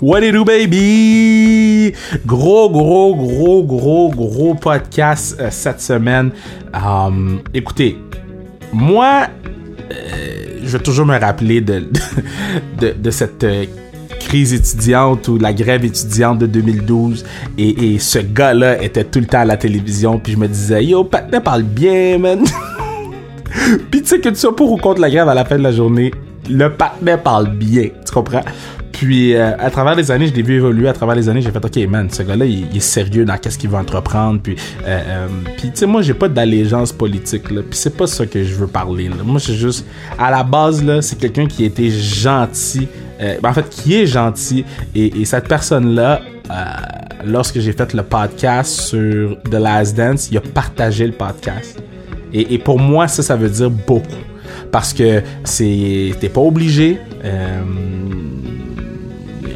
What it do, baby? Gros, gros, gros, gros, gros podcast euh, cette semaine. Um, écoutez, moi, euh, je vais toujours me rappeler de, de, cette euh, crise étudiante ou la grève étudiante de 2012 et, et ce gars-là était tout le temps à la télévision puis je me disais yo Patna parle bien man puis tu sais que tu sois pour ou contre la grève à la fin de la journée le Patna parle bien tu comprends? Puis euh, à travers les années, je l'ai vu évoluer. À travers les années, j'ai fait OK, man, ce gars-là, il, est sérieux dans qu'est-ce qu'il veut entreprendre. Puis, euh, euh, puis tu sais, moi, j'ai pas d'allégeance politique. Là. Puis c'est pas ça que je veux parler. Moi, c'est juste à la base c'est quelqu'un qui était gentil. En fait, qui est gentil. Et, et cette personne-là, lorsque j'ai fait le podcast sur The Last Dance, il a partagé le podcast. Et, pour moi, ça, ça veut dire beaucoup parce que c'est t'es pas obligé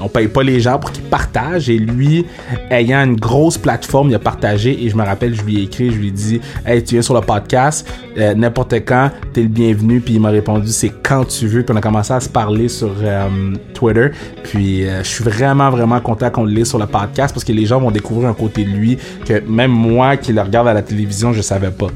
on paye pas les gens pour qu'ils partagent. Et lui, ayant une grosse plateforme, il a partagé. Et je me rappelle, je lui ai écrit, je lui ai dit Hey, tu viens sur le podcast, euh, n'importe quand, t'es le bienvenu. Puis il m'a répondu C'est quand tu veux. Puis on a commencé à se parler sur euh, Twitter. Puis euh, je suis vraiment, vraiment content qu'on le lise sur le podcast parce que les gens vont découvrir un côté de lui que même moi qui le regarde à la télévision, je savais pas.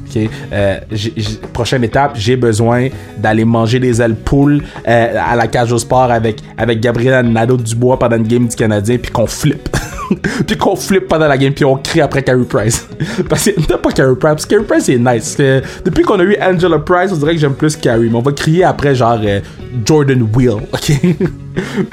prochaine étape, j'ai besoin d'aller manger des ailes poules à la cage au sport avec, avec Gabriel Nadeau Pendant une game du Canadien puis qu'on flippe. puis qu'on flippe pendant la game puis on crie après Carey Price. parce que t'as pas Carey Price, parce que Carey Price est nice. depuis qu'on a eu Angela Price, on dirait que j'aime plus Carey, mais on va crier après genre euh, Jordan Will, ok?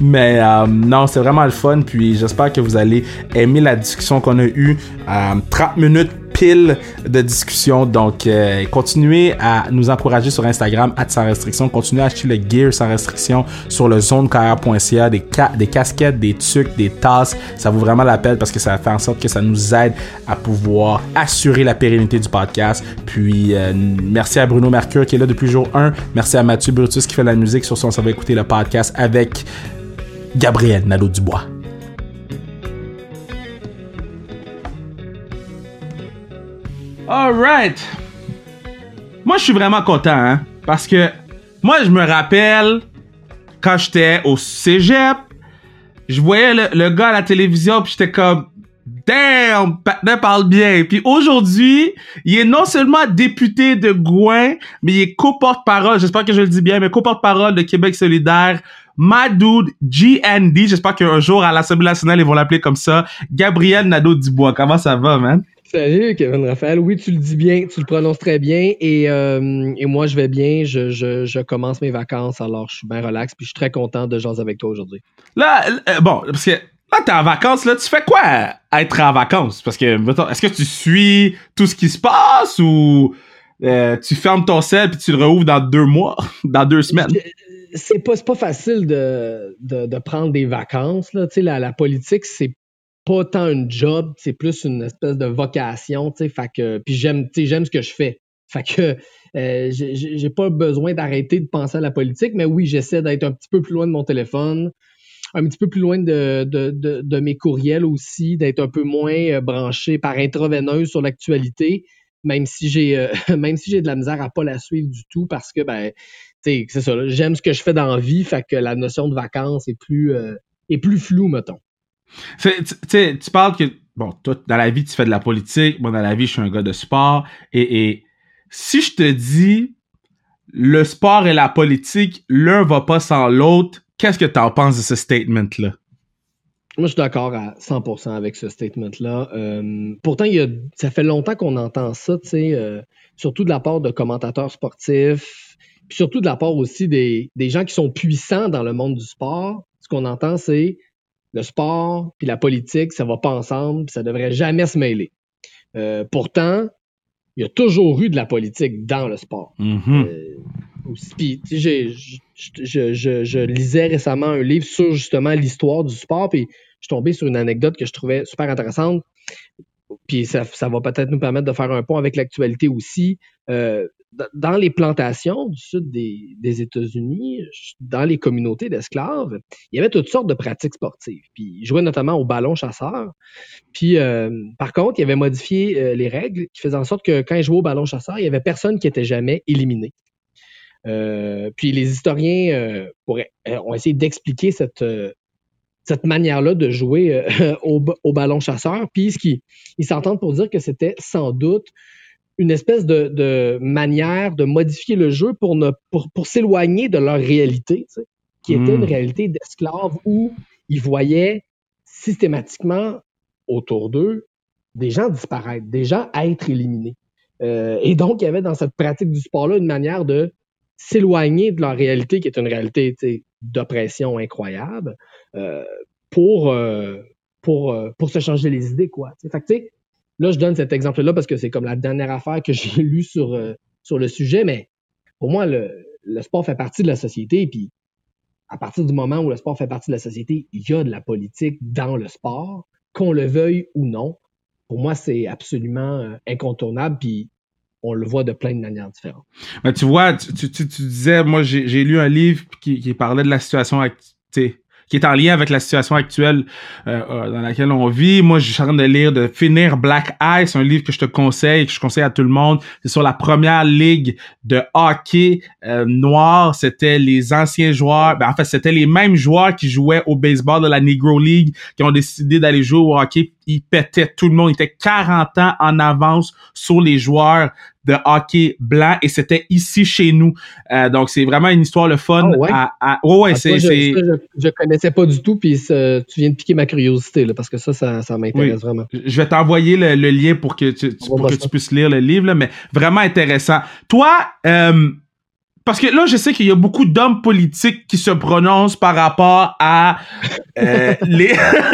mais euh, non, c'est vraiment le fun, puis j'espère que vous allez aimer la discussion qu'on a eue. 30 euh, minutes pile de discussion. Donc, euh, continuez à nous encourager sur Instagram, à sans restriction. Continuez à acheter le gear sans restriction sur le zonekr.ca, des, des casquettes, des trucs, des tasses. Ça vaut vraiment la peine parce que ça faire en sorte que ça nous aide à pouvoir assurer la pérennité du podcast. Puis, euh, merci à Bruno Mercure qui est là depuis jour 1. Merci à Mathieu Brutus qui fait la musique sur son Ça va écouter le podcast avec Gabriel Nadeau-Dubois. Alright. Moi, je suis vraiment content, hein, parce que moi, je me rappelle quand j'étais au cégep, je voyais le, gars à la télévision, puis j'étais comme, damn, Patna parle bien. Puis aujourd'hui, il est non seulement député de Gouin, mais il est co-porte-parole, j'espère que je le dis bien, mais co-porte-parole de Québec solidaire. My dude, GND, j'espère qu'un jour à l'Assemblée nationale, ils vont l'appeler comme ça. Gabriel Nadeau-Dubois, comment ça va, man? Salut Kevin Raphaël. Oui, tu le dis bien, tu le prononces très bien. Et, euh, et moi, je vais bien. Je, je, je, commence mes vacances, alors je suis bien relax. Puis je suis très content de jaser avec toi aujourd'hui. Là, euh, bon, parce que là, t'es en vacances, là, tu fais quoi être en vacances? Parce que, est-ce que tu suis tout ce qui se passe ou euh, tu fermes ton sel puis tu le rouvres dans deux mois, dans deux semaines? C'est pas, pas facile de, de, de, prendre des vacances. Là. Tu sais, la, la politique, c'est pas tant un job, c'est plus une espèce de vocation, tu sais, que puis j'aime j'aime ce que je fais. Fait que euh, j'ai pas besoin d'arrêter de penser à la politique, mais oui, j'essaie d'être un petit peu plus loin de mon téléphone, un petit peu plus loin de, mes courriels aussi, d'être un peu moins euh, branché par intraveineuse sur l'actualité, même si j'ai euh, même si j'ai de la misère à pas la suivre du tout parce que ben c'est ça, j'aime ce que je fais dans la vie, fait que la notion de vacances est plus est plus floue mettons. Tu parles que, bon, toi, dans la vie, tu fais de la politique. Moi, dans la vie, je suis un gars de sport. Et, et si je te dis, le sport et la politique, l'un va pas sans l'autre, qu'est-ce que tu en penses de ce statement-là? Moi, je suis d'accord à 100% avec ce statement-là. Euh, pourtant, il y a, ça fait longtemps qu'on entend ça, tu sais, euh, surtout de la part de commentateurs sportifs, puis surtout de la part aussi des, des gens qui sont puissants dans le monde du sport. Ce qu'on entend, c'est le sport puis la politique, ça va pas ensemble, puis ça devrait jamais se mêler. Euh, pourtant, il y a toujours eu de la politique dans le sport. Mm-hmm. Euh, je, lisais récemment un livre sur justement l'histoire du sport, puis je suis tombé sur une anecdote que je trouvais super intéressante. Puis ça, va peut-être nous permettre de faire un pont avec l'actualité aussi. Euh, dans les plantations du sud des, États-Unis, dans les communautés d'esclaves, il y avait toutes sortes de pratiques sportives. Puis ils jouaient notamment au ballon chasseur. Puis euh, par contre, il avait modifié euh, les règles qui faisaient en sorte que quand ils jouaient au ballon chasseur, il y avait personne qui était jamais éliminé. Euh, puis les historiens ont essayé d'expliquer cette manière-là de jouer au, ballon chasseur. Puis ils s'entendent pour dire que c'était sans doute une espèce de, manière de modifier le jeu pour, ne, pour, pour s'éloigner de leur réalité, qui était une hmm. réalité d'esclaves où ils voyaient systématiquement autour d'eux des gens disparaître, des gens être éliminés. Euh, et donc, il y avait dans cette pratique du sport-là une manière de s'éloigner de leur réalité, qui est une réalité d'oppression incroyable, euh, pour, euh, pour, euh, pour se changer les idées, quoi. Fait que, là, je donne cet exemple-là parce que c'est comme la dernière affaire que j'ai lue sur, sur le sujet, mais pour moi, le, le sport fait partie de la société, puis à partir du moment où le sport fait partie de la société, il y a de la politique dans le sport, qu'on le veuille ou non. Pour moi, c'est absolument incontournable, puis on le voit de plein de manières différentes. Mais tu vois, tu, tu, tu disais, moi j'ai lu un livre qui, qui parlait de la situation actuelle qui est en lien avec la situation actuelle euh, euh, dans laquelle on vit. Moi, je suis en train de lire, de finir Black. C'est un livre que je te conseille, que je conseille à tout le monde. C'est sur la première ligue de hockey euh, noir. C'était les anciens joueurs. Ben, en fait, c'était les mêmes joueurs qui jouaient au baseball de la Negro League qui ont décidé d'aller jouer au hockey. Ils pétaient tout le monde. Ils étaient 40 ans en avance sur les joueurs de hockey blanc et c'était ici chez nous. Euh, donc c'est vraiment une histoire le fun. Oh, ouais? À, ouais, ah, c'est, je, je, connaissais pas du tout puis tu viens de piquer ma curiosité là, parce que ça, ça, ça m'intéresse vraiment. Je vais t'envoyer le, lien pour que tu, pour que tu puisses lire le livre, là, mais vraiment intéressant. Toi, euh, parce que là, je sais qu'il y a beaucoup d'hommes politiques qui se prononcent par rapport à euh, les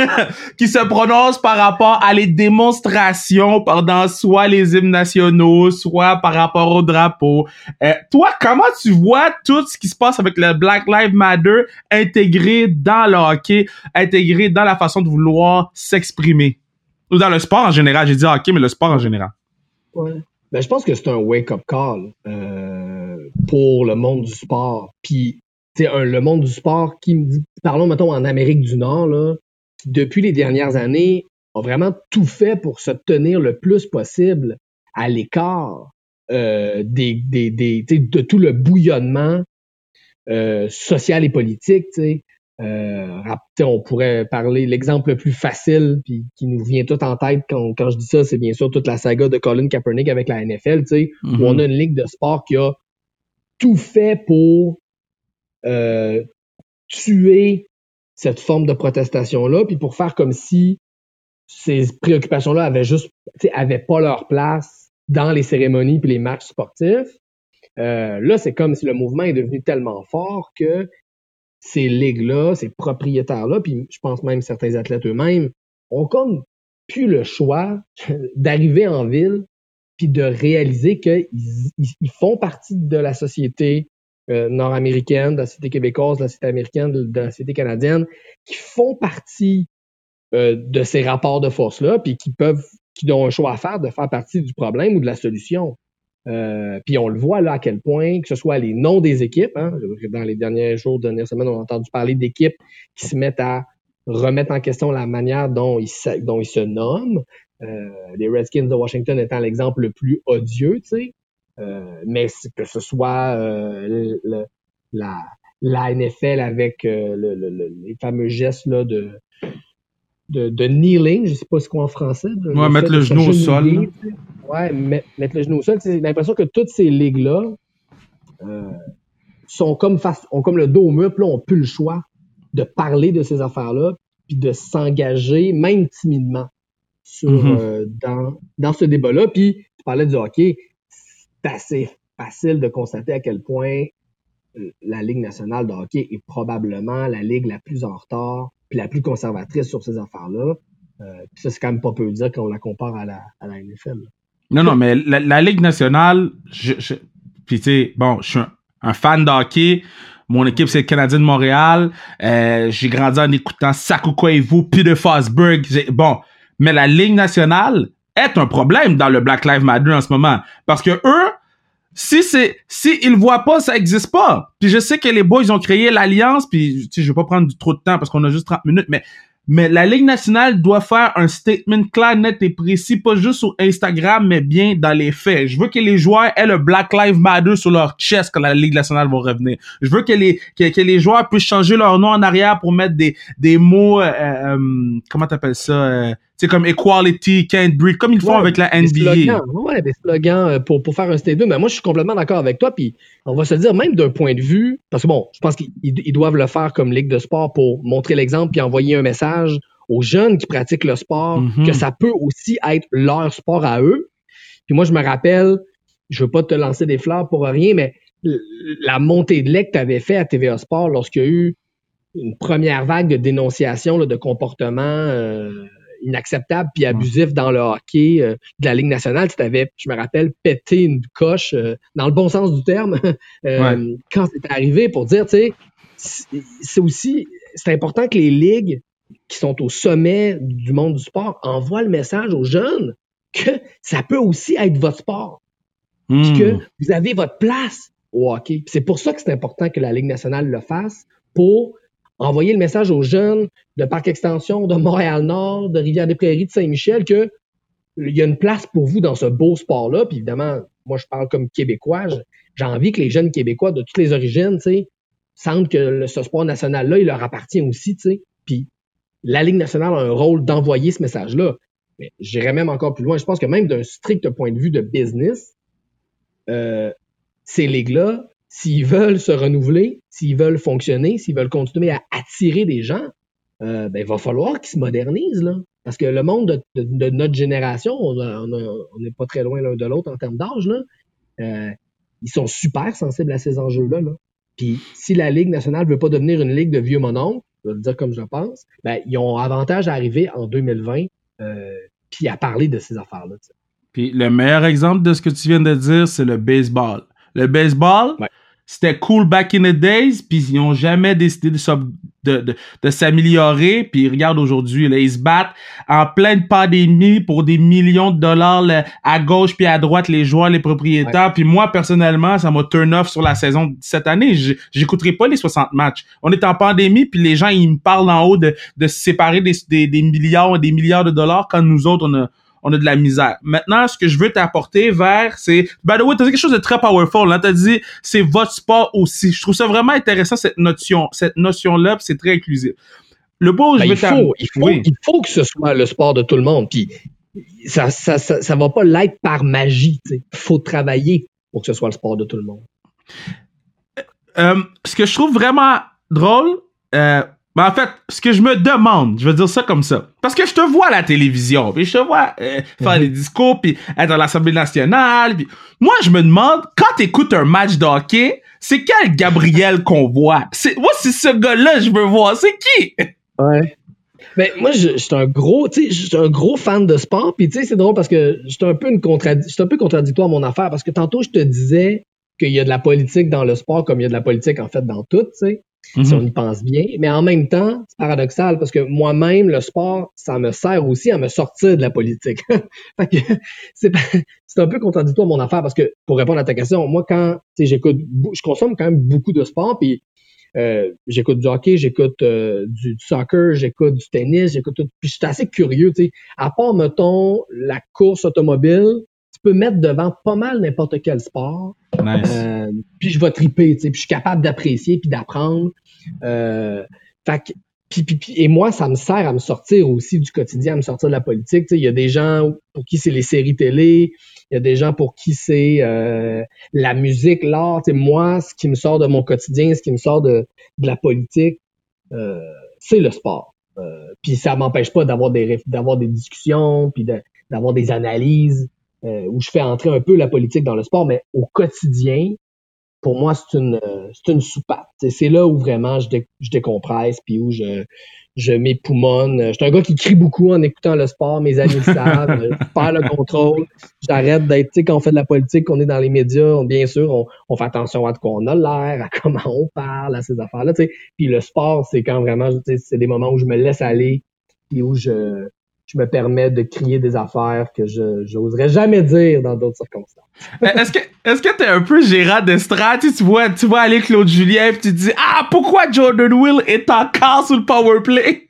qui se prononcent par rapport à les démonstrations pendant soit les hymnes nationaux, soit par rapport au drapeau. Euh, toi, comment tu vois tout ce qui se passe avec le Black Lives Matter intégré dans le hockey, intégré dans la façon de vouloir s'exprimer? Ou dans le sport en général. J'ai dit hockey, mais le sport en général. Ouais. Ben, je pense que c'est un wake-up call euh, pour le monde du sport. Puis, tu le monde du sport qui me dit, parlons, mettons, en Amérique du Nord, là, qui, depuis les dernières années, a vraiment tout fait pour se tenir le plus possible à l'écart euh, des, des, des de tout le bouillonnement euh, social et politique. sais. Euh, on pourrait parler l'exemple le plus facile puis qui nous vient tout en tête quand, quand je dis ça, c'est bien sûr toute la saga de Colin Kaepernick avec la NFL, tu sais, où on a une ligue de sport qui a tout fait pour euh, tuer cette forme de protestation-là, puis pour faire comme si ces préoccupations-là avaient juste, avaient pas leur place dans les cérémonies puis les matchs sportifs. Euh, là, c'est comme si le mouvement est devenu tellement fort que ces ligues-là, ces propriétaires-là, puis je pense même certains athlètes eux-mêmes, ont comme plus le choix d'arriver en ville puis de réaliser qu'ils ils, font partie de la société euh, nord-américaine, de la société québécoise, de la société américaine, de, la société canadienne, qui font partie euh, de ces rapports de force-là, puis qui peuvent, qui ont un choix à faire de faire partie du problème ou de la solution. Euh, puis on le voit là à quel point, que ce soit les noms des équipes, hein, dans les derniers jours, dernières semaines, on a entendu parler d'équipes qui se mettent à remettre en question la manière dont ils se nomment. Euh, les Redskins de Washington étant l'exemple le plus odieux, tu sais. Euh, mais que ce soit euh, la, la NFL avec euh, le, le, les fameux gestes là, de, de, de kneeling, je sais pas ce quoi en français. ouais, mettre le genou au sol. Ouais, mettre, le genou au sol. J'ai l'impression que toutes ces ligues-là euh, sont comme face, ont comme le dos au mur, puis là, on plus le choix de parler de ces affaires-là, puis de s'engager, même timidement, sur, mm-hmm. euh, dans, dans ce débat-là. Puis, tu parlais du hockey, c'est assez facile de constater à quel point euh, la Ligue nationale de hockey est probablement la ligue la plus en retard puis la plus conservatrice sur ces affaires-là. Euh, ça, c'est quand même pas peu dire qu'on la compare à la, à la NFL. Non, non, mais la, Ligue nationale, je, je puis tu sais, bon, je suis un, fan d'hockey. Mon équipe, c'est le Canadien de Montréal. Euh, j'ai grandi en écoutant Sakuko vous, Peter Fosberg. Bon, mais la Ligue nationale est un problème dans le Black Lives Matter en ce moment. Parce que eux, si c'est si ils voient pas ça existe pas puis je sais que les boys ont créé l'alliance puis tu sais je vais pas prendre trop de temps parce qu'on a juste 30 minutes mais Mais la Ligue nationale doit faire un statement clair, net et précis, pas juste sur Instagram, mais bien dans les faits. Je veux que les joueurs aient le Black Lives Matter sur leur chest quand la Ligue nationale va revenir. Je veux que les que, que les joueurs puissent changer leur nom en arrière pour mettre des des mots, euh, euh, comment t'appelles ça, euh, c'est comme equality, can't breathe, comme ils font avec la NBA. Des slogans, ouais, des slogans euh, pour, pour faire un statement. Mais moi, je suis complètement d'accord avec toi. Puis on va se dire, même d'un point de vue, parce que bon, je pense qu'ils doivent le faire comme ligue de sport pour montrer l'exemple puis envoyer un message aux jeunes qui pratiquent le sport, Mhm. que ça peut aussi être leur sport à eux. Puis moi, je me rappelle, je veux pas te lancer des fleurs pour rien, mais la montée de lait que tu avais fait à TVA Sport lorsqu'il y a eu une première vague de dénonciation là, de comportements euh, inacceptables puis abusifs dans le hockey euh, de la Ligue nationale. Tu t'avais, je me rappelle, pété une coche euh, dans le bon sens du terme. Euh, quand c'est arrivé pour dire, tu sais, c'est aussi, c'est important que les ligues qui sont au sommet du monde du sport envoient le message aux jeunes que ça peut aussi être votre sport. Puis que vous avez votre place au hockey. C'est pour ça que c'est important que la Ligue nationale le fasse pour envoyer le message aux jeunes de Parc Extension, de Montréal-Nord, de Rivière-des-Prairies, de Saint-Michel que il y a une place pour vous dans ce beau sport-là. Puis évidemment, moi, je parle comme Québécois. J'ai envie que les jeunes Québécois de toutes les origines, tu sais, sentent que ce sport national-là, il leur appartient aussi, tu sais. Puis la Ligue nationale a un rôle d'envoyer ce message-là. Mais j'irais même encore plus loin. Je pense que même d'un strict point de vue de business, euh, ces ligues-là, s'ils veulent se renouveler, s'ils veulent fonctionner, s'ils veulent continuer à attirer des gens, euh, ben, il va falloir qu'ils se modernisent. Là. Parce que le monde de, de- de notre génération, on n'est pas très loin l'un de l'autre en termes d'âge, euh, ils sont super sensibles à ces enjeux-là. Là. Puis si la Ligue nationale veut pas devenir une ligue de vieux mononcles, je vais le dire comme je pense, ben, ils ont avantage à arriver en 2020 euh, puis à parler de ces affaires-là. Puis le meilleur exemple de ce que tu viens de dire, c'est le baseball. Le baseball, Ouais. C'était cool back in the days, puis ils ont jamais décidé de, de, de, de s'améliorer. Puis regarde aujourd'hui, là, ils se battent en pleine pandémie pour des millions de dollars là, à gauche puis à droite, les joueurs, les propriétaires. Puis moi, personnellement, ça m'a turn off sur la saison de cette année. J'écouterai pas les 60 matchs. On est en pandémie, puis les gens, ils me parlent en haut de, de se séparer des, des, des milliards et des milliards de dollars quand nous autres, on a on a de la misère. Maintenant, ce que je veux t'apporter vers, c'est, by the way, t'as dit quelque chose de très powerful, là. T'as dit, c'est votre sport aussi. Je trouve ça vraiment intéressant, cette notion, cette notion-là, puis c'est très inclusif. Le point où Ben, je veux il, faut, il, faut, Oui. il faut que ce soit le sport de tout le monde. Puis ça, ça, ça, ça va pas l'être par magie. Il faut travailler pour que ce soit le sport de tout le monde. Euh, ce que je trouve vraiment drôle, euh, ben en fait, ce que je me demande, je vais dire ça comme ça, parce que je te vois à la télévision, puis je te vois euh, faire Mhm. des discours, puis être à l'Assemblée nationale, puis moi je me demande, quand t'écoutes un match de hockey, c'est quel Gabriel qu'on voit? C'est, moi c'est ce gars-là je veux voir, c'est qui? Ouais. Ben, moi, je, je suis un gros, tu sais, je suis un gros fan de sport. Puis, tu sais, c'est drôle parce que j'étais un peu une un peu contradictoire mon affaire parce que tantôt, je te disais qu'il y a de la politique dans le sport comme il y a de la politique, en fait, dans tout, tu sais. Si on y pense bien. Mais en même temps, c'est paradoxal parce que moi-même, le sport, ça me sert aussi à me sortir de la politique. C'est un peu contradictoire mon affaire parce que pour répondre à ta question, moi quand j'écoute, je consomme quand même beaucoup de sport puis euh, j'écoute du hockey, j'écoute euh, du, du soccer, j'écoute du tennis, j'écoute tout. Puis je suis assez curieux, tu sais. À part mettons la course automobile, peux mettre devant pas mal n'importe quel sport. Nice. Euh, puis je vais triper, tu sais, puis je suis capable d'apprécier puis d'apprendre. Euh, fait que- puis, puis- puis- et moi, ça me sert à me sortir aussi du quotidien, à me sortir de la politique. Tu sais, il y a des gens pour qui c'est les séries télé, il y a des gens pour qui c'est euh, la musique, l'art. Tu sais, moi, ce qui me sort de mon quotidien, ce qui me sort de, de la politique, euh, c'est le sport. Euh, puis ça m'empêche pas d'avoir des d'avoir des discussions, puis de- d'avoir des analyses euh, où je fais entrer un peu la politique dans le sport, mais au quotidien, pour moi, c'est une, euh, c'est une soupape. C'est là où vraiment je, dé- je décompresse, puis où je, je m'époumonne. Je suis un gars qui crie beaucoup en écoutant le sport, mes amis le savent, je perds le contrôle. J'arrête d'être, tu sais, quand on fait de la politique, qu'on est dans les médias, on- bien sûr, on, on fait attention à de quoi on a l'air, à comment on parle, à ces affaires-là, tu sais. Puis le sport, c'est quand vraiment, c'est des moments où je me laisse aller, puis où je, je me permets de crier des affaires que je j'oserais jamais dire dans d'autres circonstances. Est-ce que est-ce que t'es un peu gérant d'estrade? Tu, vois, tu vois aller Claude Julien puis tu te dis Ah, pourquoi Jordan Will est encore sur le power play?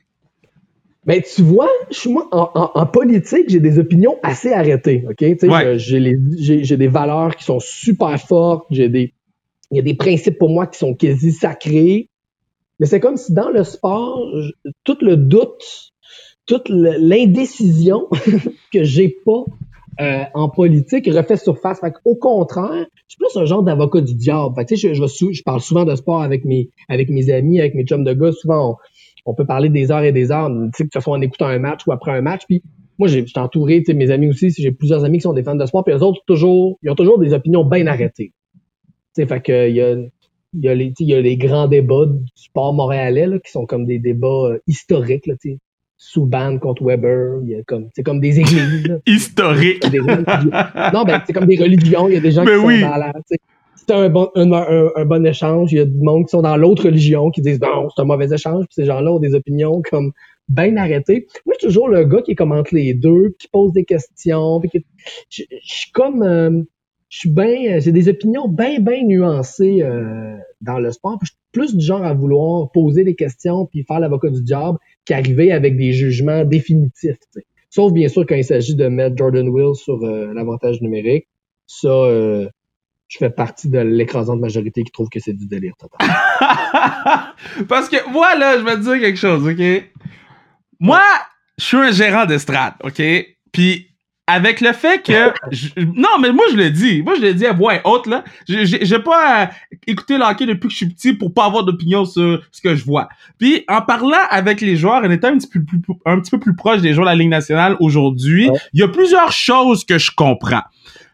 Ben, tu vois, je, moi, en, en, en politique, j'ai des opinions assez arrêtées, OK? Ouais. j'ai des valeurs qui sont super fortes, j'ai des... Il y a des principes pour moi qui sont quasi sacrés. Mais c'est comme si dans le sport, tout le doute, toute l'indécision que j'ai pas euh, en politique refait surface. Fait au contraire, je suis plus un genre d'avocat du diable. Fait que, je, je, je parle souvent de sport avec mes, amis, avec mes chums de gars. Souvent, on, peut parler des heures et des heures, que ce soit en écoutant un match ou après un match. Puis moi, j'ai- suis entouré, mes amis aussi, j'ai plusieurs amis qui sont des fans de sport, puis eux autres, toujours, ils ont toujours des opinions bien arrêtées. Tu sais, fait que il y a, y, a les, y a les grands débats du sport montréalais là, qui sont comme des débats euh, historiques. Là, sais. Souban contre Weber, il y a comme, c'est comme des églises. Historique. Des non, ben, c'est comme des religions. Il y a des gens Ben qui oui. sont dans la. C'est un bon, un, un- un bon échange. Il y a du monde qui sont dans l'autre religion qui disent non, c'est un mauvais échange. Puis ces gens-là ont des opinions comme bien arrêtées. Moi, je suis toujours le gars qui commente les deux, qui pose des questions. Puis qui- je, je suis comme. euh, je suis bien. J'ai des opinions bien, bien nuancées euh, dans le sport. Je suis plus du genre à vouloir poser des questions puis faire l'avocat du diable qu'arriver avec des jugements définitifs. Sauf bien sûr quand il s'agit de mettre Jordan Will sur euh, l'avantage numérique. Ça, euh, je fais partie de l'écrasante majorité qui trouve que c'est du délire total. Parce que moi, là, je vais te dire quelque chose, OK? Moi, je suis un gérant d'estrade, OK? Puis avec le fait que... je- non, mais moi, je le dis. Moi, je le dis à voix haute, là. J'ai- pas euh, écouté le hockey depuis que je suis petit pour pas avoir d'opinion sur ce que je vois. Puis en parlant avec les joueurs, en étant un petit peu plus, un petit peu plus proche des joueurs de la Ligue nationale aujourd'hui, Ouais. il y a plusieurs choses que je comprends.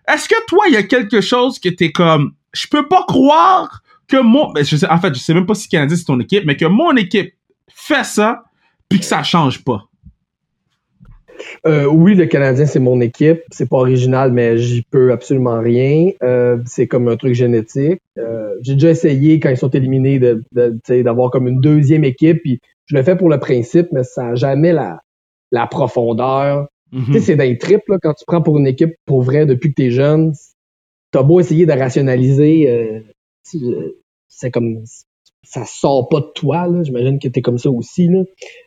Est-ce que toi, il y a quelque chose que t'es comme... Je peux pas croire que mon... ben, je sais, en fait, je sais même pas si Canadien c'est ton équipe, mais que mon équipe fait ça, puis que ça change pas? Euh, oui, le Canadien, c'est mon équipe. C'est pas original, mais j'y peux absolument rien. Euh, c'est comme un truc génétique. Euh, J'ai déjà essayé, quand ils sont éliminés, de, de, tu sais, d'avoir comme une deuxième équipe. Puis je le fais pour le principe, mais ça n'a jamais la, la profondeur. Mhm. Tu c'est d'un trip, là, quand tu prends pour une équipe pour vrai depuis que t'es jeune, t'as beau essayer de rationaliser, tu- c'est comme, ça sort pas de toi, là. J'imagine que t'es comme ça aussi, là.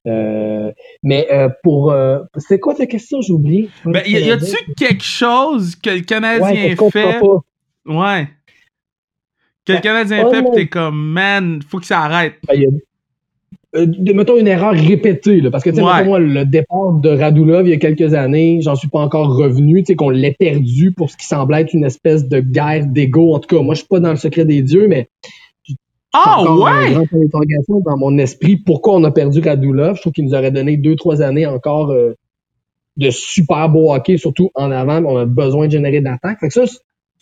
Euh, mais, euh, pour, euh, c'est quoi ta question? J'ai oublié. Ben, y, y a-tu quelque chose que le Canadien fait? pas? Ouais. Que le Ben, Canadien oh fait, pis non. t'es comme, man, faut que ça arrête. Ben, y a- euh, de- mettons une erreur répétée, là, parce que tu sais, Ouais. moi, le départ de Radulov il y a quelques années, j'en suis pas encore revenu, tu sais, qu'on l'ait perdu pour ce qui semblait être une espèce de guerre d'ego. En tout cas, moi, je suis pas dans le secret des dieux, mais Ah encore ouais! dans mon esprit. Pourquoi on a perdu Radulov? Je trouve qu'il nous aurait donné deux, trois années encore euh, de super beau hockey, surtout en avant. On a besoin de générer de l'attaque. Fait que ça,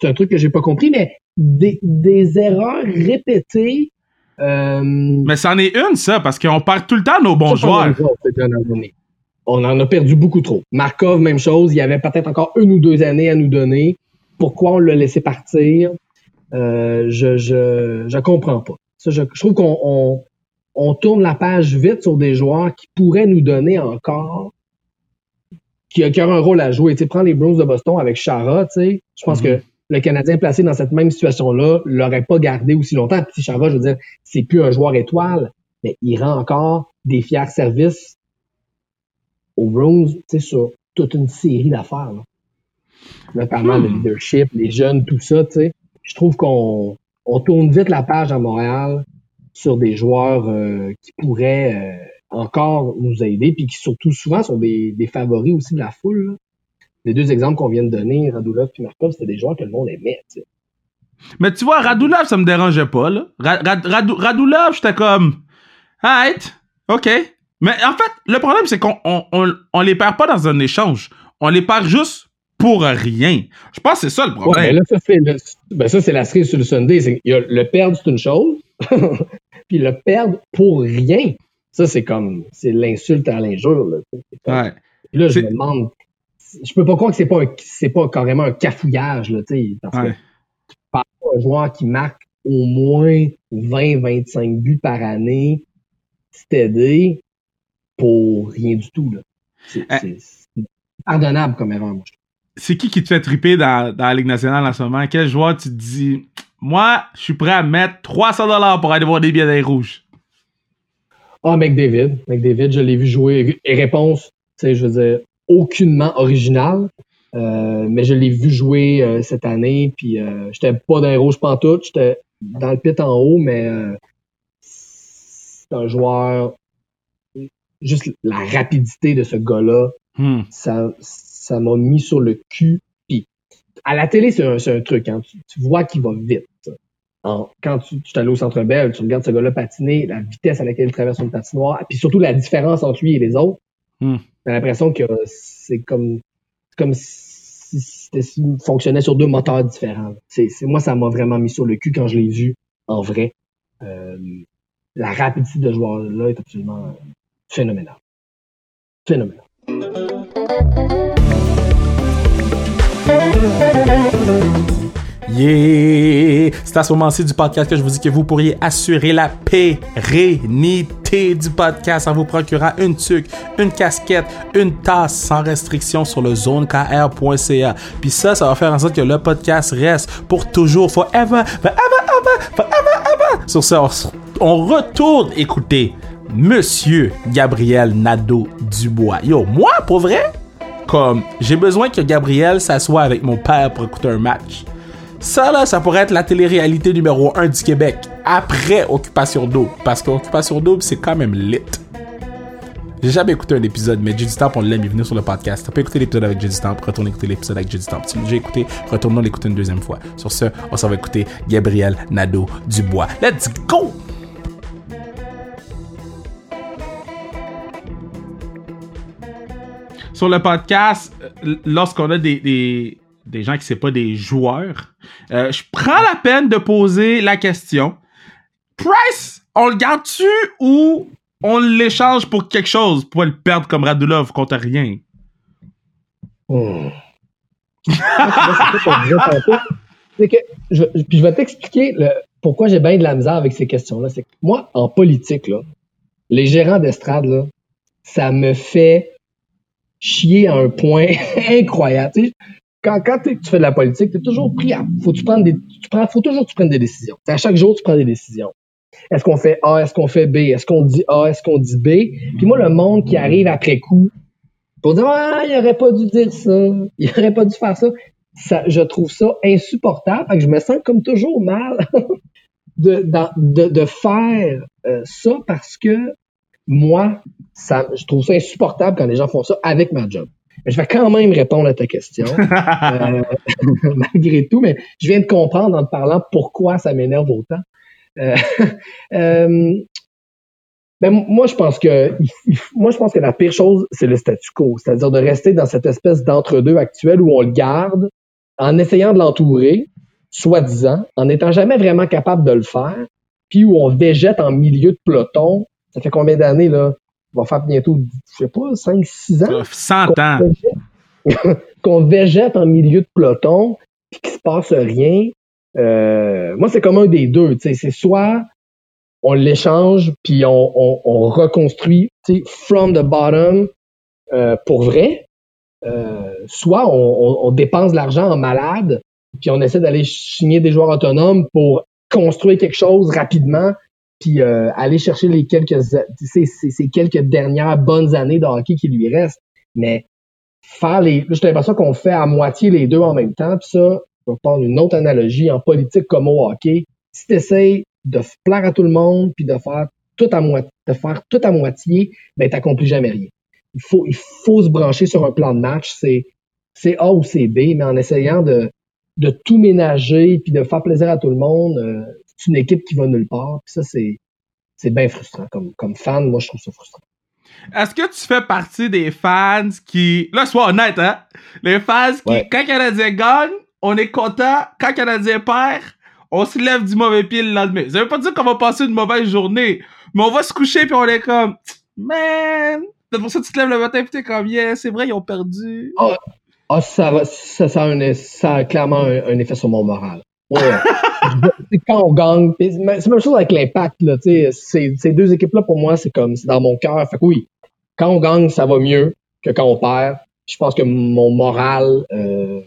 c'est un truc que j'ai pas compris, mais des, des erreurs répétées. Euh, Mais c'en est une, ça, parce qu'on perd tout le temps nos bons joueurs. On en a perdu beaucoup trop. Markov, même chose. Il y avait peut-être encore une ou deux années à nous donner. Pourquoi on l'a laissé partir? Euh, je, je, je comprends pas. Ça, je, je trouve qu'on on, on tourne la page vite sur des joueurs qui pourraient nous donner encore, qui, qui auraient un rôle à jouer. Tu prends les Bruins de Boston avec Chara, tu sais. Je pense Mhm. que le Canadien placé dans cette même situation-là l'aurait pas gardé aussi longtemps. Puis Chara, je veux dire, c'est plus un joueur étoile, mais il rend encore des fiers services aux Bruins, tu sais, sur toute une série d'affaires. Notamment le Hmm. leadership, les jeunes, tout ça, tu sais. Je trouve qu'on on tourne vite la page à Montréal sur des joueurs euh, qui pourraient euh, encore nous aider, puis qui surtout souvent sont des, favoris aussi de la foule. Les deux exemples qu'on vient de donner, Radulov et Markov, c'était des joueurs que le monde aimait. Mais tu vois, Radulov, ça me dérangeait pas, là. Ra- Ra- Radu- Radulov, j'étais comme, alright, ok. Mais en fait, le problème, c'est qu'on on, on, on les perd pas dans un échange. On les perd juste pour rien. Je pense que c'est ça le Ouais, problème. mais là, ça, c'est le- ben, ça, c'est la cerise sur le Sunday. Il y a le perdre, c'est une chose. puis le perdre pour rien, ça, c'est comme, c'est l'insulte à l'injure. Là, comme- Ouais. Là, je me demande, je peux pas croire que c'est pas, un- c'est pas carrément un cafouillage, là, parce Ouais. que tu parles d'un joueur qui marque au moins 20-25 buts par année, aidé pour rien du tout, là. C'est, Euh. c'est- pardonnable comme erreur, moi, je. C'est qui qui te fait triper dans, dans la Ligue nationale en ce moment? Quel joueur tu te dis, moi, je suis prêt à mettre 300 dollars pour aller voir des billets rouges? Ah, McDavid. McDavid, je l'ai vu jouer. Et réponse, tu sais, je veux dire, aucunement original. Euh, mais je l'ai vu jouer euh, cette année, puis euh, j'étais pas dans les rouges pantoute, j'étais dans le pit en haut, mais euh, c'est un joueur. Juste la rapidité de ce gars-là, Hmm. ça ça m'a mis sur le cul. Puis à la télé, c'est un, truc. Hein, tu, tu vois qu'il va vite. En- quand tu, tu es allé au Centre Bell, tu regardes ce gars-là patiner, la vitesse à laquelle il traverse une patinoire, puis surtout la différence entre lui et les autres. Hmm. T'as l'impression que c'est comme, comme si s'il fonctionnait sur deux moteurs différents. C'est, moi, ça m'a vraiment mis sur le cul quand je l'ai vu en vrai. Euh, la rapidité de ce joueur-là est absolument euh, phénoménale. Phénoménale. C'est à ce moment-ci du podcast que je vous dis que vous pourriez assurer la pérennité du podcast en vous procurant une tuque, une casquette, une tasse sans restriction sur le zonekr.ca. Puis ça, ça va faire en sorte que le podcast reste pour toujours, forever, forever, ever, forever, ever. Sur ça, on, on retourne écouter Monsieur Gabriel Nadeau-Dubois. Yo, moi, pour vrai, comme j'ai besoin que Gabriel s'assoie avec mon père pour écouter un match. Ça, là, ça pourrait être la télé-réalité numéro 1 du Québec après Occupation Double. Parce qu'Occupation c'est quand même lit. J'ai jamais écouté un épisode, mais Judy Stamp, on l'aime, il est venu sur le podcast. T'as pas écouté l'épisode avec Judy Stamp, retourne écouter l'épisode avec Judy Stamp. Si déjà écouté, retournons l'écouter une deuxième fois. Sur ce, on s'en va écouter Gabriel Nadeau-Dubois. Let's go! Sur le podcast, euh, lorsqu'on a des, des, des gens qui ne sont pas des joueurs, euh, je prends la peine de poser la question. Price, on le garde-tu ou on l'échange pour quelque chose? Pour le perdre comme Radulov contre rien? Hmm. Que je, puis je vais t'expliquer pourquoi j'ai bien de la misère avec ces questions-là. C'est que moi, en politique, là, les gérants d'estrade, ça me fait chier à un point incroyable. Quand quand tu fais de la politique, tu es toujours pris à. Faut, tu des, tu prends, faut toujours que tu prennes des décisions. À chaque jour, tu prends des décisions. Est-ce qu'on fait A, est-ce qu'on fait B, est-ce qu'on dit A, est-ce qu'on dit B? Puis moi, le monde qui arrive après coup, pour dire ah, il aurait pas dû dire ça, il aurait pas dû faire ça. ça je trouve ça insupportable. Que je me sens comme toujours mal de, de faire euh, ça parce que moi, ça, je trouve ça insupportable quand les gens font ça avec ma job. Mais je vais quand même répondre à ta question, euh, malgré tout, mais je viens de comprendre en te parlant pourquoi ça m'énerve autant. Euh, euh, ben, moi, je pense que moi, je pense que la pire chose, c'est le statu quo, c'est-à-dire de rester dans cette espèce d'entre-deux actuel où on le garde en essayant de l'entourer, soi-disant, en n'étant jamais vraiment capable de le faire, puis où on végète en milieu de peloton. Ça fait combien d'années, là? On va faire bientôt, je sais pas, 5, 6 ans? 100 ans. végète- qu'on végète en milieu de peloton puis qu'il se passe rien. Euh, moi, c'est comme un des deux. C'est soit on l'échange puis on, on, on reconstruit from the bottom euh, pour vrai, euh, soit on dépense de l'argent en malade puis on essaie d'aller signer des joueurs autonomes pour construire quelque chose rapidement puis euh, aller chercher les quelques ces, ces, quelques dernières bonnes années de hockey qui lui restent. Mais faire les. J'ai l'impression qu'on fait à moitié les deux en même temps. Puis ça, je vais prendre une autre analogie en politique comme au hockey. Si tu essaies de plaire à tout le monde puis de faire tout à moitié, de faire tout à moitié, ben t'accomplis jamais rien. Il faut, il faut se brancher sur un plan de match. C'est, c'est A ou c'est B, mais en essayant de, de tout ménager puis de faire plaisir à tout le monde, euh, c'est une équipe qui va nulle part. Puis ça, c'est, c'est bien frustrant. Comme, comme fan, moi, je trouve ça frustrant. Est-ce que tu fais partie des fans qui. Là, sois honnête, hein? Les fans qui, Ouais. quand Canadien gagne, on est content. Quand Canadien perd, on se lève du mauvais pied le lendemain. Ça veut pas dire qu'on va passer une mauvaise journée, mais on va se coucher puis on est comme, man. C'est pour ça que tu te lèves le matin puis t'es comme, yeah, c'est vrai, ils ont perdu. Ah, ça, va, ça, ça, a un, ça a clairement un, un effet sur mon moral. Ouais. Quand on gagne, c'est la même chose avec l'impact. Ces, ces deux équipes-là, pour moi, c'est comme c'est dans mon cœur. Fait que oui, quand on gagne, ça va mieux que quand on perd. Je pense que mon moral euh,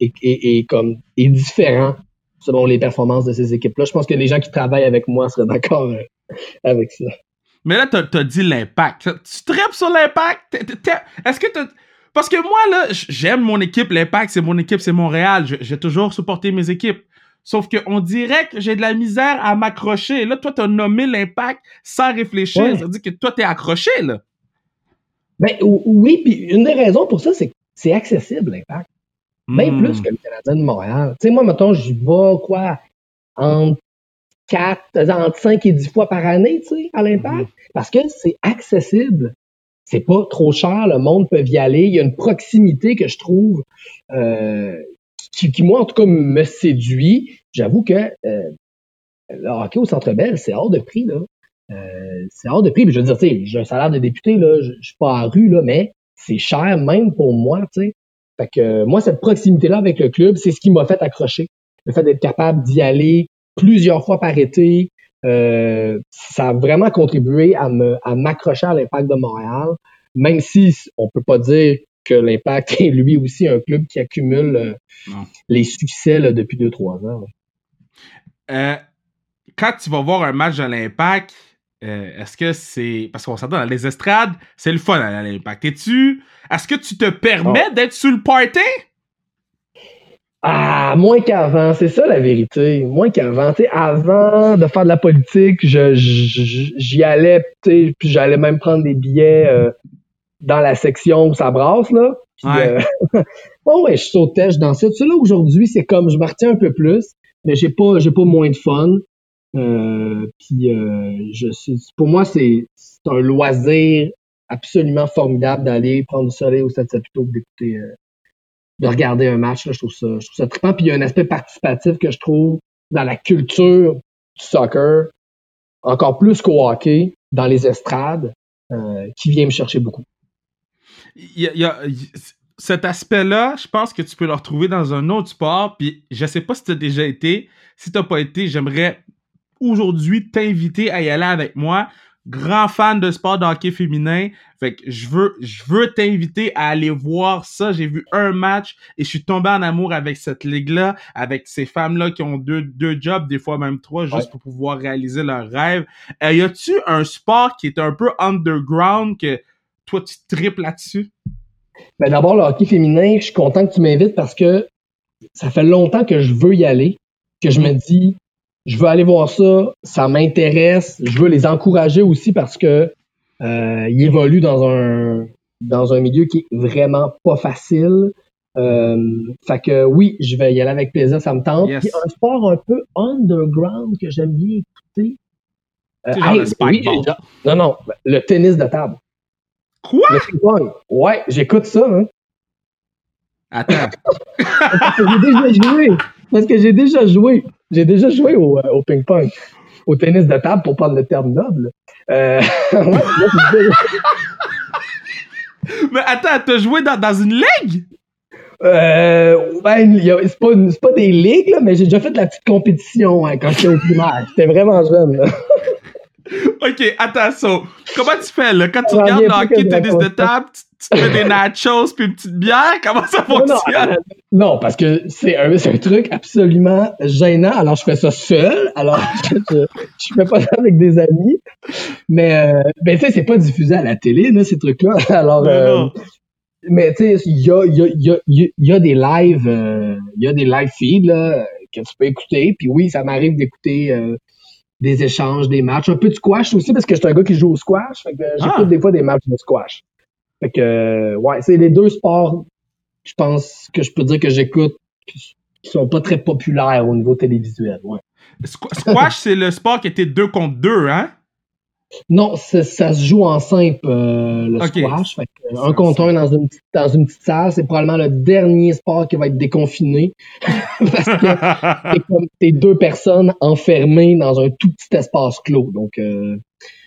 est, est- est comme est différent selon les performances de ces équipes-là. Je pense que les gens qui travaillent avec moi seraient d'accord euh, avec ça. Mais là, t'as as dit l'impact. Tu tripes sur l'impact? Est-ce que t'as... Parce que moi, là, j'aime mon équipe, l'impact, c'est mon équipe, c'est Montréal. J'ai toujours supporté mes équipes. Sauf qu'on dirait que j'ai de la misère à m'accrocher. Là, toi, t'as nommé l'impact sans réfléchir. Ça veut dire que toi, t'es accroché, là. Ben, oui, puis une des raisons pour ça, c'est que c'est accessible, l'impact. Même hmm. plus que le Canadien de Montréal. Tu sais, moi, mettons, j'y vais, quoi, entre 4, entre 5 et 10 fois par année, tu sais, à l'impact. Hmm. Parce que c'est accessible. C'est pas trop cher, le monde peut y aller. Il y a une proximité que je trouve euh, qui, moi, en tout cas, me séduit. J'avoue que euh, le hockey au Centre Bell, c'est hors de prix, là. Euh, c'est hors de prix. je veux dire, tu sais, j'ai un salaire de député, là, je, suis pas en rue, là, mais c'est cher même pour moi, tu sais. Fait que moi, cette proximité-là avec le club, c'est ce qui m'a fait accrocher. Le fait d'être capable d'y aller plusieurs fois par été, euh, ça a vraiment contribué à me à m'accrocher à l'impact de Montréal, même si on peut pas dire que l'impact est lui aussi un club qui accumule euh, les succès depuis deux trois ans. Euh, quand tu vas voir un match de l'impact, est-ce que c'est. Parce qu'on s'entend dans les estrades, c'est le fun à l'impact. Es-tu. Est-ce que tu te permets oh. d'être sur le party? Ah, moins qu'avant, c'est ça la vérité. Moins qu'avant. Tu avant de faire de la politique, j'y allais, puis j'allais même prendre des billets euh, dans la section où ça brasse, là. ouais. Euh, bon, ouais, je sautais, je dansais. Tu là, aujourd'hui, c'est comme, je me retiens un peu plus, mais j'ai pas, j'ai pas moins de fun. Euh, puis, je, pour moi, c'est un loisir absolument formidable d'aller prendre du soleil au que d'écouter de regarder un match. Là, je trouve ça, je trouve ça trippant. Puis il y a un aspect participatif que je trouve dans la culture du soccer, encore plus qu'au hockey, dans les estrades, euh, qui vient me chercher beaucoup. Y a, cet aspect-là, je pense que tu peux le retrouver dans un autre sport. Puis je sais pas si tu as déjà été. Si tu pas été, j'aimerais aujourd'hui t'inviter à y aller avec moi grand fan de sport de hockey féminin. Fait que je veux, je veux t'inviter à aller voir ça. J'ai vu un match et je suis tombé en amour avec cette ligue-là, avec ces femmes-là qui ont deux, deux jobs, des fois même trois, juste pour pouvoir réaliser leurs rêves. Euh, y a-tu un sport qui est un peu underground que toi tu triples là-dessus? Ben d'abord, le hockey féminin, je suis content que tu m'invites parce que ça fait longtemps que je veux y aller, que je me dis, je veux aller voir ça, ça m'intéresse. Je veux les encourager aussi parce que euh, ils évoluent dans un dans un milieu qui est vraiment pas facile. Euh, fait que oui, je vais y aller avec plaisir, ça me tente. Puis un sport un peu underground que j'aime bien écouter. Euh, oui, non, non, le tennis de table. Quoi? Le Ouais, j'écoute ça. Hein. Attends. j'ai déjà joué. Parce que j'ai déjà joué. J'ai déjà joué au, euh, au ping-pong, au tennis de table, pour prendre le terme noble. Euh, mais attends, t'as joué dans, dans une ligue? Euh, ben, c'est pas, pas des ligues, là, mais j'ai déjà fait de la petite compétition hein, quand j'étais au primaire. J'étais vraiment jeune. Là. ok, attention. Comment tu fais là? Quand tu regardes le hockey tennis de table, tu, fais des nachos puis une petite bière? Comment ça fonctionne? Non, parce que c'est un, un, truc absolument gênant. Alors, je fais ça seul. Alors, je, je, fais pas ça avec des amis. Mais, euh, ben, tu sais, c'est pas diffusé à la télé, là, ces trucs-là. Alors, euh, mais tu sais, il y a, y, a, y, a, y a des lives, euh, il y a des live feeds, là, que tu peux écouter. Puis oui, ça m'arrive d'écouter euh, des échanges, des matchs, un peu de squash aussi, parce que je suis un gars qui joue au squash. Fait que j'écoute ah. des fois des matchs de squash. Fait que, ouais, c'est les deux sports, je pense que je peux dire que j'écoute, qui sont pas très populaires au niveau télévisuel, ouais. Squash, c'est le sport qui était deux contre deux, hein? Non, ça se joue en simple, euh, le squash. Fait un contre un dans une, petite, dans une petite salle, c'est probablement le dernier sport qui va être déconfiné. Parce que c'est comme t'es deux personnes enfermées dans un tout petit espace clos. Donc, euh,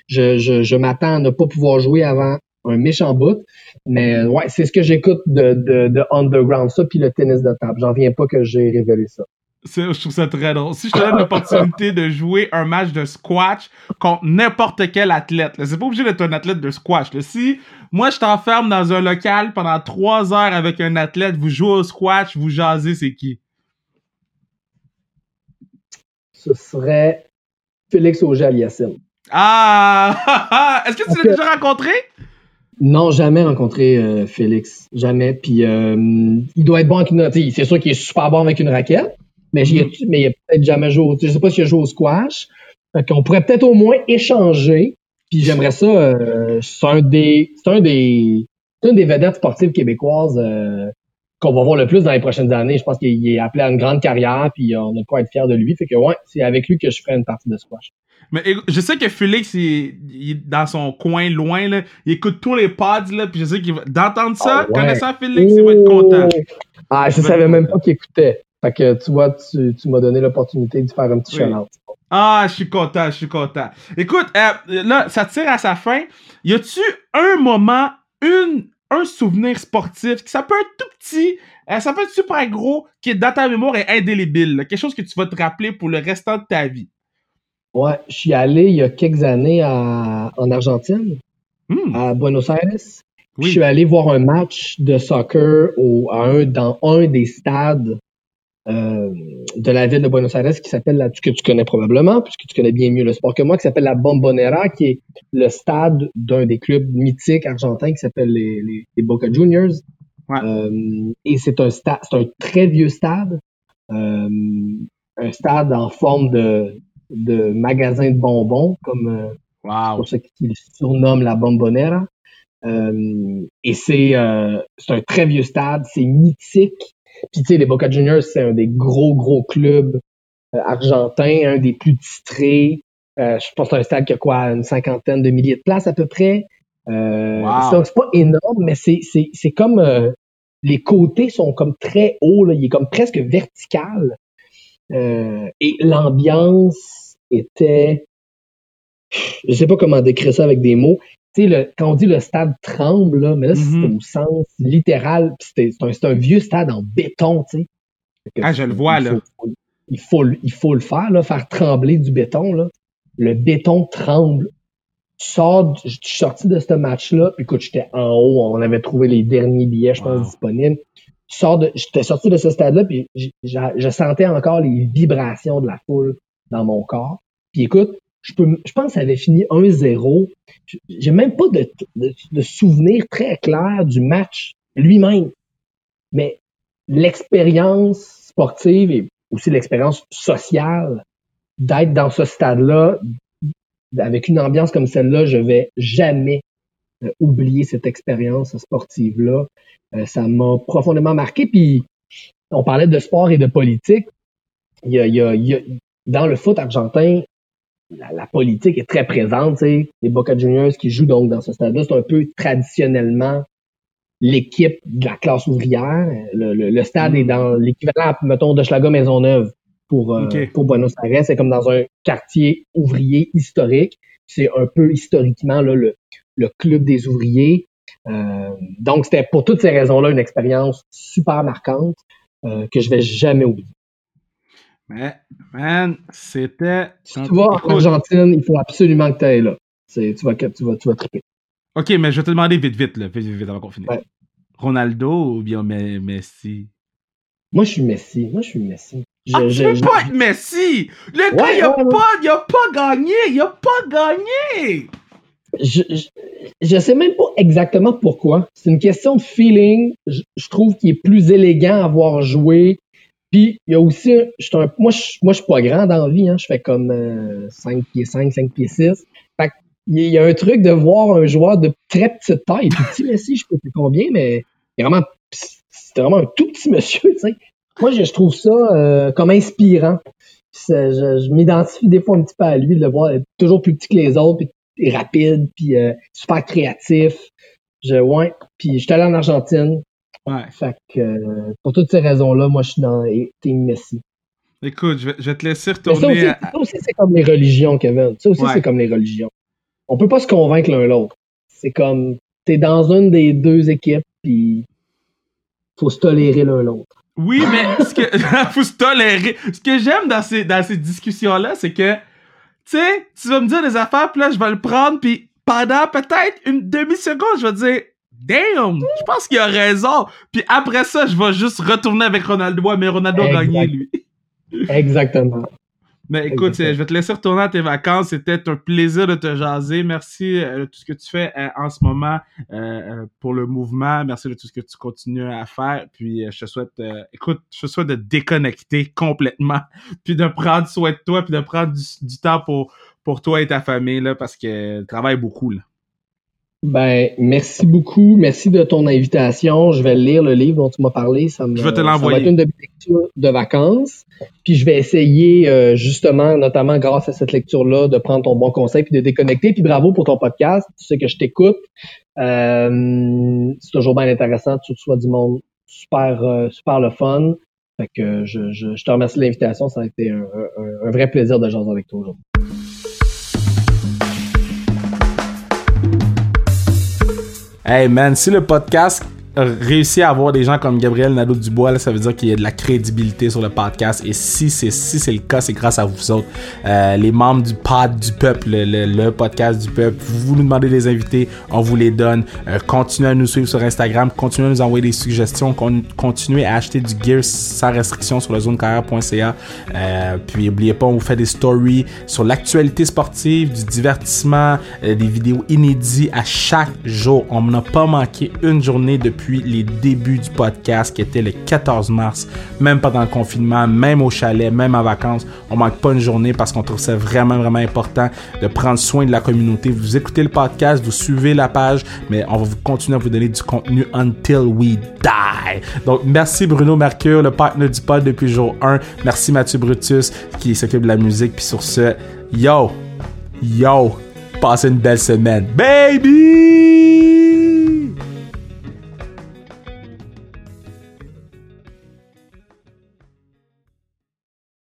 je, je, je m'attends à ne pas pouvoir jouer avant un méchant bout. Mais euh, ouais, c'est ce que j'écoute de, de, de Underground, ça, puis le tennis de table. J'en viens pas que j'ai révélé ça. Je trouve ça très drôle. Si je te donne l'opportunité de jouer un match de squash contre n'importe quel athlète, c'est pas obligé d'être un athlète de squash. Là. Si moi je t'enferme dans un local pendant trois heures avec un athlète, vous jouez au squash, vous jasez, c'est qui? Ce serait Félix Auger-Aliassime. Ah! Est-ce que tu l'as déjà rencontré? Non, jamais rencontré euh, Félix. Jamais. Puis euh, il doit être bon avec une. C'est sûr qu'il est super bon avec une raquette, mais, mm. mais il a peut-être jamais joué. Je sais pas s'il a joué au squash. Fait qu'on pourrait peut-être au moins échanger. Puis j'aimerais ça. Euh, c'est un des. C'est un des. C'est une des vedettes sportives québécoises qu'on va voir le plus dans les prochaines années. Je pense qu'il est appelé à une grande carrière, puis on a quoi être fier de lui. Fait que ouais, c'est avec lui que je ferai une partie de squash. Mais je sais que Félix, il, est dans son coin loin, là. Il écoute tous les pods, là. Puis je sais qu'il va. D'entendre ça, oh, connaissant Félix, il va être content. Ah, je savais même pas qu'il écoutait. Fait que tu vois, tu, tu m'as donné l'opportunité de faire un petit oui. Ah, je suis content, je suis content. Écoute, euh, là, ça tire à sa fin. Y a-tu un moment, une, un souvenir sportif, ça peut être tout petit, euh, ça peut être super gros, qui est dans ta mémoire et indélébile, quelque chose que tu vas te rappeler pour le restant de ta vie? Ouais, je suis allé il y a quelques années en Argentine, hmm. à Buenos Aires. Je suis allé voir un match de soccer au, un, dans un des stades euh, de la ville de Buenos Aires qui s'appelle, que tu connais probablement, puisque tu connais bien mieux le sport que moi, qui s'appelle la Bombonera, qui est le stade d'un des clubs mythiques argentins qui s'appelle les, les, Boca Juniors. Euh, et c'est un stade, c'est un très vieux stade, euh, un stade en forme de, de magasin de bonbons, comme euh, pour ceux qui le surnomment la Bombonera. Euh, et c'est euh, c'est un très vieux stade, c'est mythique. Puis tu sais, les Boca Juniors, c'est un des gros, gros clubs argentins, un des plus titrés. je pense que c'est un stade qui a quoi, une cinquantaine de milliers de places à peu près. C'est pas énorme, mais c'est comme les côtés sont comme très hauts, là. il est comme presque vertical. et l'ambiance était, je sais pas comment décrire ça avec des mots. Tu sais, quand on dit le stade tremble, là, mais là, c'est mm-hmm. au sens littéral. C'est un, un, vieux stade en béton, tu sais. Ah, je le vois, là. il, faut, il faut le faire, là, faire trembler du béton, là. Le béton tremble. Tu sors, je suis sorti de ce match-là, puis écoute, j'étais en haut, on avait trouvé les derniers billets, je pense, disponibles. Tu sors de, j'étais sorti de ce stade-là, puis je sentais encore les vibrations de la foule dans mon corps. Puis écoute, je, pense que ça avait fini 1-0. J'ai même pas de, souvenir très clair du match lui-même. Mais l'expérience sportive et aussi l'expérience sociale d'être dans ce stade-là, avec une ambiance comme celle-là, je vais jamais euh, oublier cette expérience sportive-là. Euh, ça m'a profondément marqué. Puis on parlait de sport et de politique. Il y a dans le foot argentin, la, politique est très présente. Les Boca Juniors qui jouent donc dans ce stade-là, c'est un peu traditionnellement l'équipe de la classe ouvrière. Le, stade est dans l'équivalent, mettons, de Schlager Maisonneuve pour, euh, pour Buenos Aires. C'est comme dans un quartier ouvrier historique. C'est un peu historiquement là, le, le club des ouvriers. Euh, donc, c'était pour toutes ces raisons-là une expérience super marquante euh, que je vais jamais oublier. Mais, man, c'était. Si tu vas en Argentine, il faut absolument que tu ailles là. Tu vas, tu, vas, tu vas triper. Ok, mais je vais te demander vite, vite, là, vite, vite, avant qu'on finisse. Ronaldo ou bien Messi? Moi, je suis Messi. Moi, je suis Messi. Je, ah, je, tu peux pas être Messi! Le gars, il, a pas, il a pas gagné! Il a pas gagné! Je, je, sais même pas exactement pourquoi. C'est une question de feeling. Je, trouve qu'il est plus élégant à avoir joué puis il y a aussi, un, moi, je, moi, je suis pas grand dans la vie, hein, je fais comme 5 euh, pieds 5, 5 pieds 6. Fait il y a un truc de voir un joueur de très petite taille, petit Messi, je sais pas combien, mais il vraiment, vraiment un tout petit monsieur, tu sais. Moi, je, trouve ça euh, comme inspirant. Je, je m'identifie des fois un petit peu à lui, de le voir toujours plus petit que les autres, puis rapide, puis euh, super créatif. Je, ouais. Puis j'étais allé en Argentine, Ouais. Fait que, euh, pour toutes ces raisons-là, moi, je suis dans Team Messi. Écoute, je vais, je vais te laisser retourner. Ça aussi, c'est comme les religions, Kevin. Ça aussi, c'est comme les religions. On peut pas se convaincre l'un l'autre. C'est comme, t'es dans une des deux équipes, puis faut se tolérer l'un l'autre. Oui, mais ce que, faut se tolérer. Ce que j'aime dans ces, dans ces discussions-là, c'est que, tu sais, tu vas me dire des affaires, puis là, je vais le prendre, puis pendant peut-être une demi-seconde, je vais dire, damn, je pense qu'il a raison. Puis après ça, je vais juste retourner avec Ronaldo, mais Ronaldo a gagné, lui. Exactement. Mais écoute, je vais te laisser retourner à tes vacances. C'était un plaisir de te jaser. Merci de tout ce que tu fais en ce moment pour le mouvement. Merci de tout ce que tu continues à faire. Puis je te souhaite, écoute, je te souhaite de déconnecter complètement, puis de prendre soin de toi, puis de prendre du, temps pour, pour toi et ta famille, là, parce que tu travailles beaucoup. Là. Ben, merci beaucoup. Merci de ton invitation. Je vais lire le livre dont tu m'as parlé. Ça me, je vais te l'envoyer. Ça va être une de mes lectures de vacances. Puis je vais essayer, euh, justement, notamment grâce à cette lecture-là, de prendre ton bon conseil puis de déconnecter. Puis bravo pour ton podcast. Tu sais que je t'écoute. Euh, c'est toujours bien intéressant. Tu reçois du monde super, euh, super le fun. Fait que je, je, je te remercie de l'invitation. Ça a été un, un, un vrai plaisir de jaser avec toi aujourd'hui. Hey man, si le podcast réussi à avoir des gens comme Gabriel Nadeau-Dubois, ça veut dire qu'il y a de la crédibilité sur le podcast. Et si c'est si c'est le cas, c'est grâce à vous autres, euh, les membres du pod du peuple, le, podcast du peuple. Vous nous demandez des invités, on vous les donne. Euh, continuez à nous suivre sur Instagram, continuez à nous envoyer des suggestions, continuez à acheter du gear sans restriction sur le zonecarrière.ca. Euh, puis n'oubliez pas, on vous fait des stories sur l'actualité sportive, du divertissement, des vidéos inédites à chaque jour. On n'a pas manqué une journée depuis les débuts du podcast qui était le 14 mars, même pendant le confinement, même au chalet, même en vacances. On manque pas une journée parce qu'on trouve ça vraiment, vraiment important de prendre soin de la communauté. Vous écoutez le podcast, vous suivez la page, mais on va continuer à vous donner du contenu until we die. Donc, merci Bruno Mercure, le partenaire du pod depuis jour 1. Merci Mathieu Brutus qui s'occupe de la musique. Puis sur ce, yo, yo, passez une belle semaine. Baby!